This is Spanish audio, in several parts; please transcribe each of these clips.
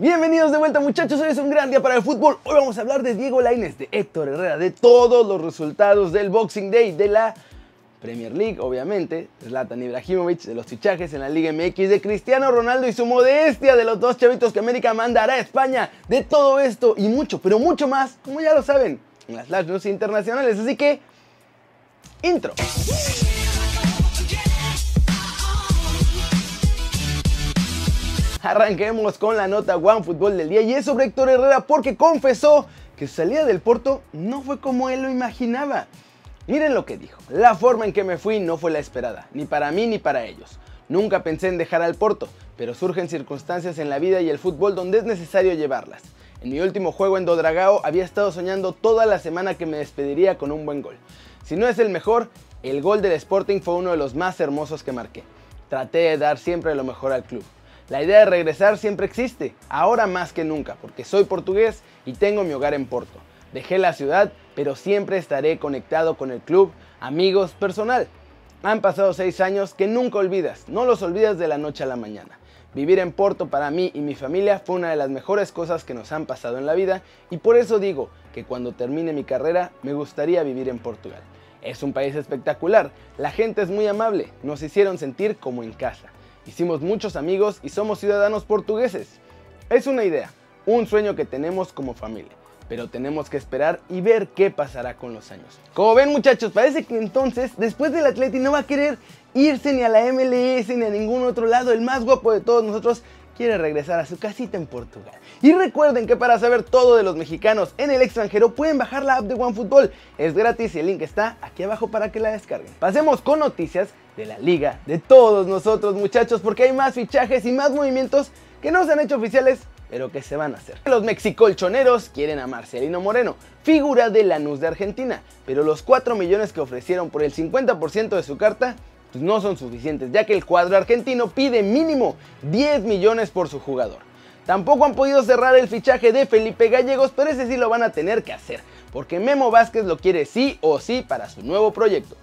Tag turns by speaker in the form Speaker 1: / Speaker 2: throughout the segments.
Speaker 1: Bienvenidos de vuelta muchachos, hoy es un gran día para el fútbol. Hoy vamos a hablar de Diego Lainez, de Héctor Herrera, de todos los resultados del Boxing Day, de la Premier League, obviamente, Zlatan Ibrahimovic, de los fichajes en la Liga MX, de Cristiano Ronaldo y su modestia, de los dos chavitos que América mandará a España, de todo esto y mucho, pero mucho más, como ya lo saben, en las Flash News internacionales. Así que, intro. Arranquemos con la nota One Fútbol del día y es sobre Héctor Herrera porque confesó que su salida del Porto no fue como él lo imaginaba. Miren lo que dijo, la forma en que me fui no fue la esperada, ni para mí ni para ellos. Nunca pensé en dejar al Porto, pero surgen circunstancias en la vida y el fútbol donde es necesario llevarlas. En mi último juego en Dodragao había estado soñando toda la semana que me despediría con un buen gol. Si no es el mejor, el gol del Sporting fue uno de los más hermosos que marqué. Traté de dar siempre lo mejor al club. La idea de regresar siempre existe, ahora más que nunca, porque soy portugués y tengo mi hogar en Porto. Dejé la ciudad, pero siempre estaré conectado con el club, amigos, personal. Han pasado seis años que nunca olvidas, no los olvidas de la noche a la mañana. Vivir en Porto para mí y mi familia fue una de las mejores cosas que nos han pasado en la vida y por eso digo que cuando termine mi carrera me gustaría vivir en Portugal. Es un país espectacular, la gente es muy amable, nos hicieron sentir como en casa. Hicimos muchos amigos y somos ciudadanos portugueses. Es una idea, un sueño que tenemos como familia, pero tenemos que esperar y ver qué pasará con los años. Como ven muchachos, parece que entonces después del Atleti no va a querer irse ni a la MLS ni a ningún otro lado. El más guapo de todos nosotros quiere regresar a su casita en Portugal. Y recuerden que para saber todo de los mexicanos en el extranjero pueden bajar la app de OneFootball. Es gratis y el link está aquí abajo para que la descarguen. Pasemos con noticias de la liga, de todos nosotros muchachos, porque hay más fichajes y más movimientos que no se han hecho oficiales, pero que se van a hacer. Los mexicolchoneros quieren a Marcelino Moreno, figura de Lanús de Argentina, pero los 4 millones que ofrecieron por el 50% de su carta pues no son suficientes, ya que el cuadro argentino pide mínimo 10 millones por su jugador. Tampoco han podido cerrar el fichaje de Felipe Gallegos, pero ese sí lo van a tener que hacer, porque Memo Vázquez lo quiere sí o sí para su nuevo proyecto.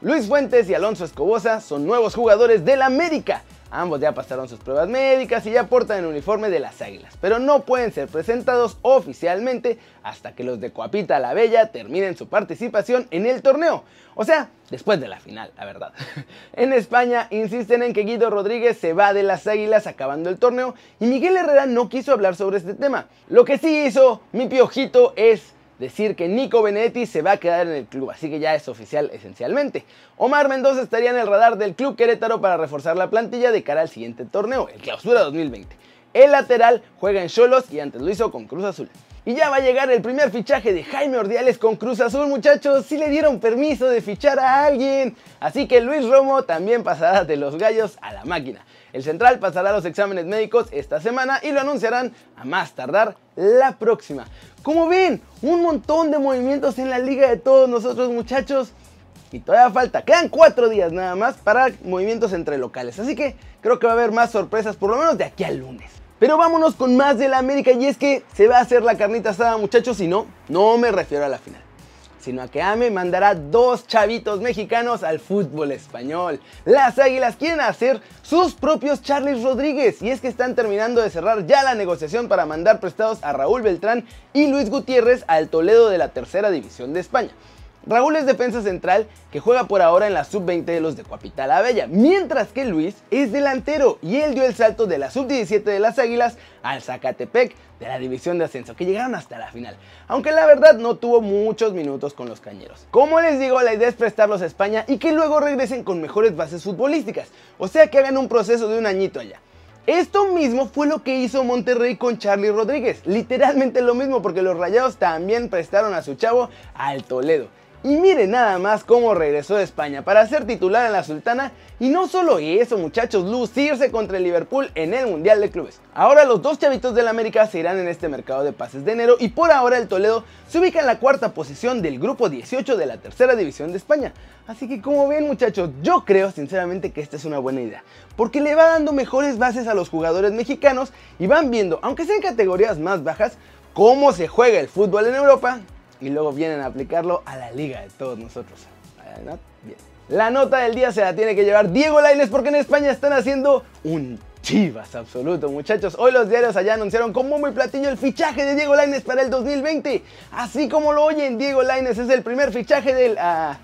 Speaker 1: Luis Fuentes y Alonso Escobosa son nuevos jugadores del América. Ambos ya pasaron sus pruebas médicas y ya portan el uniforme de las Águilas, pero no pueden ser presentados oficialmente hasta que los de Coapita la Bella terminen su participación en el torneo. O sea, después de la final, la verdad. En España insisten en que Guido Rodríguez se va de las Águilas acabando el torneo y Miguel Herrera no quiso hablar sobre este tema. Lo que sí hizo mi piojito es decir que Nico Benedetti se va a quedar en el club, así que ya es oficial esencialmente. Omar Mendoza estaría en el radar del club Querétaro para reforzar la plantilla de cara al siguiente torneo, el Clausura 2020. El lateral juega en Cholos y antes lo hizo con Cruz Azul. Y ya va a llegar el primer fichaje de Jaime Ordiales con Cruz Azul, muchachos. Si le dieron permiso de fichar a alguien. Así que Luis Romo también pasará de los gallos a la máquina. El central pasará los exámenes médicos esta semana y lo anunciarán a más tardar la próxima. Como ven, un montón de movimientos en la liga de todos nosotros, muchachos. Y todavía falta, quedan cuatro días nada más para movimientos entre locales. Así que creo que va a haber más sorpresas, por lo menos de aquí al lunes. Pero vámonos con más de la América y es que se va a hacer la carnita asada muchachos y no, no me refiero a la final. Sino a que AME mandará dos chavitos mexicanos al fútbol español. Las Águilas quieren hacer sus propios Charles Rodríguez y es que están terminando de cerrar ya la negociación para mandar prestados a Raúl Beltrán y Luis Gutiérrez al Toledo de la tercera división de España. Raúl es defensa central que juega por ahora en la sub-20 de los de Coapita la Bella, mientras que Luis es delantero y él dio el salto de la sub-17 de las Águilas al Zacatepec de la división de ascenso, que llegaron hasta la final, aunque la verdad no tuvo muchos minutos con los cañeros. Como les digo, la idea es prestarlos a España y que luego regresen con mejores bases futbolísticas, o sea que hagan un proceso de un añito allá. Esto mismo fue lo que hizo Monterrey con Charlie Rodríguez, literalmente lo mismo porque los Rayados también prestaron a su chavo al Toledo. Y miren nada más cómo regresó de España para ser titular en la Sultana y no solo eso muchachos, lucirse contra el Liverpool en el Mundial de Clubes. Ahora los dos chavitos del América se irán en este mercado de pases de enero y por ahora el Toledo se ubica en la cuarta posición del grupo 18 de la tercera división de España. Así que como ven muchachos, yo creo sinceramente que esta es una buena idea, porque le va dando mejores bases a los jugadores mexicanos y van viendo, aunque sean categorías más bajas, cómo se juega el fútbol en Europa y luego vienen a aplicarlo a la liga de todos nosotros. La nota del día se la tiene que llevar Diego Lainez porque en España están haciendo un Chivas absoluto, muchachos. Hoy los diarios allá anunciaron como muy platillo el fichaje de Diego Laines para el 2020. Así como lo oyen, Diego Laines es el primer fichaje del, ah,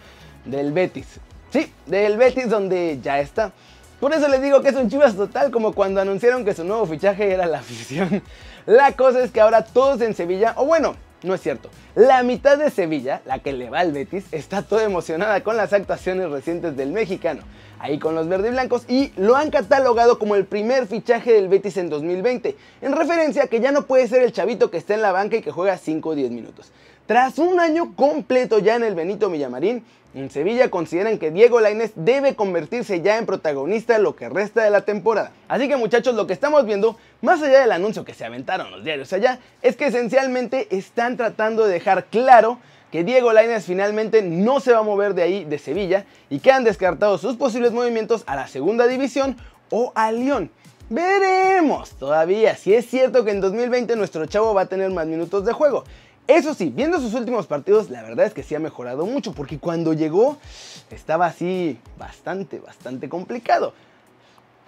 Speaker 1: del Betis. Sí, del Betis donde ya está. Por eso les digo que es un Chivas total, como cuando anunciaron que su nuevo fichaje era la afición. La cosa es que ahora todos en Sevilla, o bueno, no es cierto. La mitad de Sevilla, la que le va al Betis, está toda emocionada con las actuaciones recientes del mexicano, ahí con los verde y blancos, y lo han catalogado como el primer fichaje del Betis en 2020, en referencia a que ya no puede ser el chavito que está en la banca y que juega 5 o 10 minutos. Tras un año completo ya en el Benito Villamarín, en Sevilla consideran que Diego Lainez debe convertirse ya en protagonista lo que resta de la temporada. Así que muchachos, lo que estamos viendo, más allá del anuncio que se aventaron los diarios allá, es que esencialmente están tratando de dejar claro que Diego Lainez finalmente no se va a mover de ahí, de Sevilla, y que han descartado sus posibles movimientos a la segunda división o a Lyon. Veremos todavía si es cierto que en 2020 nuestro chavo va a tener más minutos de juego. Eso sí, viendo sus últimos partidos, la verdad es que sí ha mejorado mucho, porque cuando llegó estaba así bastante, bastante complicado.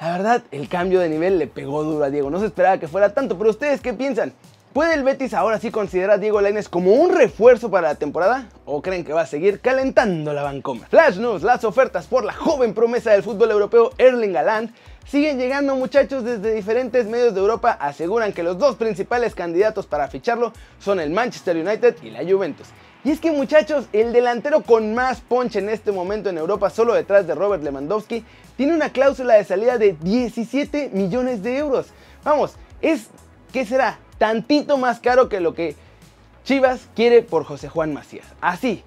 Speaker 1: La verdad, el cambio de nivel le pegó duro a Diego, no se esperaba que fuera tanto, pero ustedes qué piensan? ¿Puede el Betis ahora sí considerar a Diego Lainez como un refuerzo para la temporada? ¿O creen que va a seguir calentando la Vancomer? Flash News, las ofertas por la joven promesa del fútbol europeo Erling Haaland siguen llegando muchachos desde diferentes medios de Europa, aseguran que los dos principales candidatos para ficharlo son el Manchester United y la Juventus. Y es que muchachos, el delantero con más punch en este momento en Europa, solo detrás de Robert Lewandowski, tiene una cláusula de salida de 17 millones de euros. Vamos, es, ¿qué será? Tantito más caro que lo que Chivas quiere por José Juan Macías. Así,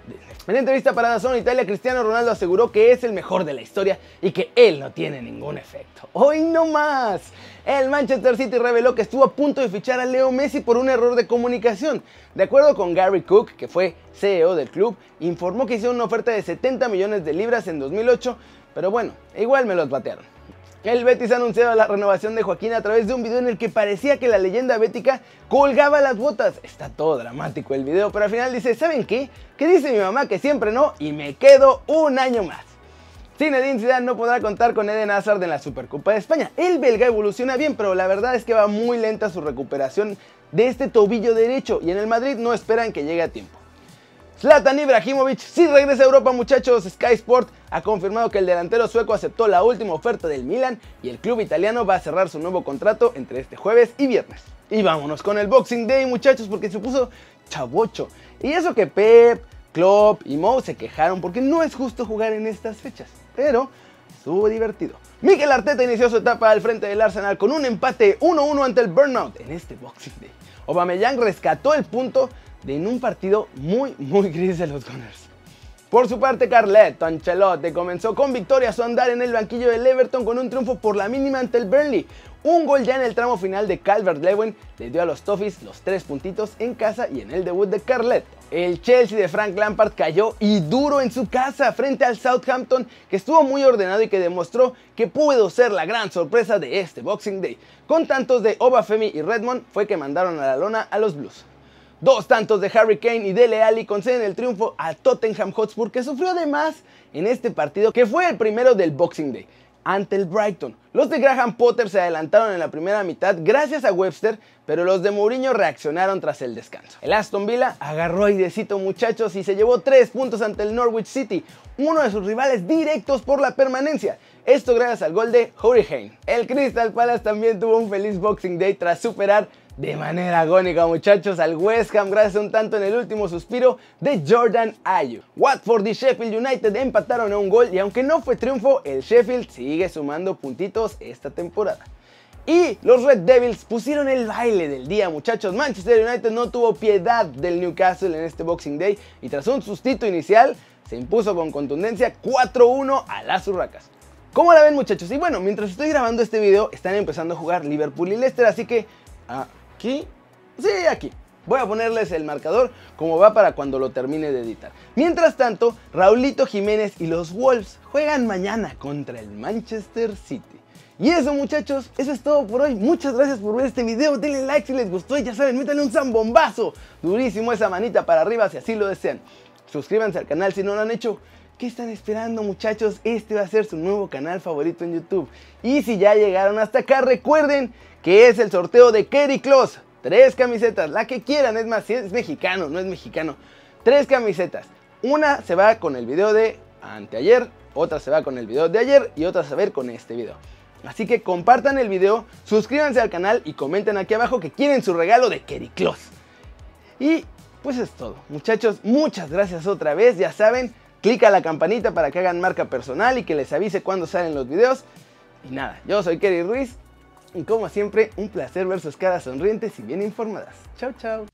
Speaker 1: en entrevista para Dazón Italia, Cristiano Ronaldo aseguró que es el mejor de la historia y que él no tiene ningún efecto. Hoy no más. El Manchester City reveló que estuvo a punto de fichar a Leo Messi por un error de comunicación. De acuerdo con Gary Cook, que fue CEO del club, informó que hicieron una oferta de 70 millones de libras en 2008, pero bueno, igual me los batearon. El Betis ha anunciado la renovación de Joaquín a través de un video en el que parecía que la leyenda bética colgaba las botas. Está todo dramático el video, pero al final dice, ¿saben qué? Que dice mi mamá que siempre no y me quedo un año más. Zinedine Zidane no podrá contar con Eden Hazard en la Supercopa de España. El belga evoluciona bien, pero la verdad es que va muy lenta su recuperación de este tobillo derecho y en el Madrid no esperan que llegue a tiempo. Zlatan Ibrahimovic sí regresa a Europa muchachos. Sky Sport ha confirmado que el delantero sueco aceptó la última oferta del Milan y el club italiano va a cerrar su nuevo contrato entre este jueves y viernes. Y vámonos con el Boxing Day muchachos porque se puso chavocho. Y eso que Pep, Klopp y Mo se quejaron porque no es justo jugar en estas fechas. Pero estuvo divertido. Miguel Arteta inició su etapa al frente del Arsenal con un empate 1-1 ante el Burnout en este Boxing Day. Aubameyang rescató el punto de en un partido muy, muy gris de los Gunners. Por su parte, Carletto Ancelotti comenzó con victoria su andar en el banquillo del Everton con un triunfo por la mínima ante el Burnley. Un gol ya en el tramo final de Calvert-Lewin le dio a los Toffees los tres puntitos en casa y en el debut de Carletto. El Chelsea de Frank Lampard cayó y duro en su casa frente al Southampton, que estuvo muy ordenado y que demostró que pudo ser la gran sorpresa de este Boxing Day. Con tantos de Obafemi y Redmond fue que mandaron a la lona a los Blues. Dos tantos de Harry Kane y Dele Alli conceden el triunfo a Tottenham Hotspur que sufrió además en este partido que fue el primero del Boxing Day ante el Brighton. Los de Graham Potter se adelantaron en la primera mitad gracias a Webster, pero los de Mourinho reaccionaron tras el descanso. El Aston Villa agarró airecito muchachos y se llevó tres puntos ante el Norwich City, uno de sus rivales directos por la permanencia. Esto gracias al gol de Hurricane. El Crystal Palace también tuvo un feliz Boxing Day tras superar de manera agónica muchachos al West Ham gracias a un tanto en el último suspiro de Jordan Ayew. Watford y Sheffield United empataron a un gol y aunque no fue triunfo, el Sheffield sigue sumando puntitos esta temporada. Y los Red Devils pusieron el baile del día, muchachos. Manchester United no tuvo piedad del Newcastle en este Boxing Day y tras un sustito inicial se impuso con contundencia 4-1 a las Urracas. ¿Cómo la ven muchachos? Y bueno, mientras estoy grabando este video están empezando a jugar Liverpool y Leicester, así que ah, aquí, sí, aquí. Voy a ponerles el marcador como va para cuando lo termine de editar. Mientras tanto, Raulito Jiménez y los Wolves juegan mañana contra el Manchester City. Y eso muchachos, eso es todo por hoy. Muchas gracias por ver este video. Denle like si les gustó y ya saben, métanle un zambombazo. Durísimo esa manita para arriba si así lo desean. Suscríbanse al canal si no lo han hecho. ¿Qué están esperando muchachos? Este va a ser su nuevo canal favorito en YouTube. Y si ya llegaron hasta acá, recuerden que es el sorteo de Kerry Close. Tres camisetas, la que quieran, es más, si es mexicano, no es mexicano. Tres camisetas. Una se va con el video de anteayer, otra se va con el video de ayer y otra se va a ver con este video. Así que compartan el video, suscríbanse al canal y comenten aquí abajo que quieren su regalo de Kerry Close. Y pues es todo. Muchachos, muchas gracias otra vez. Ya saben, Clica la campanita para que hagan marca personal y que les avise cuando salen los videos. Y nada, yo soy Kerry Ruiz y como siempre, un placer ver sus caras sonrientes y bien informadas. Chao, chao.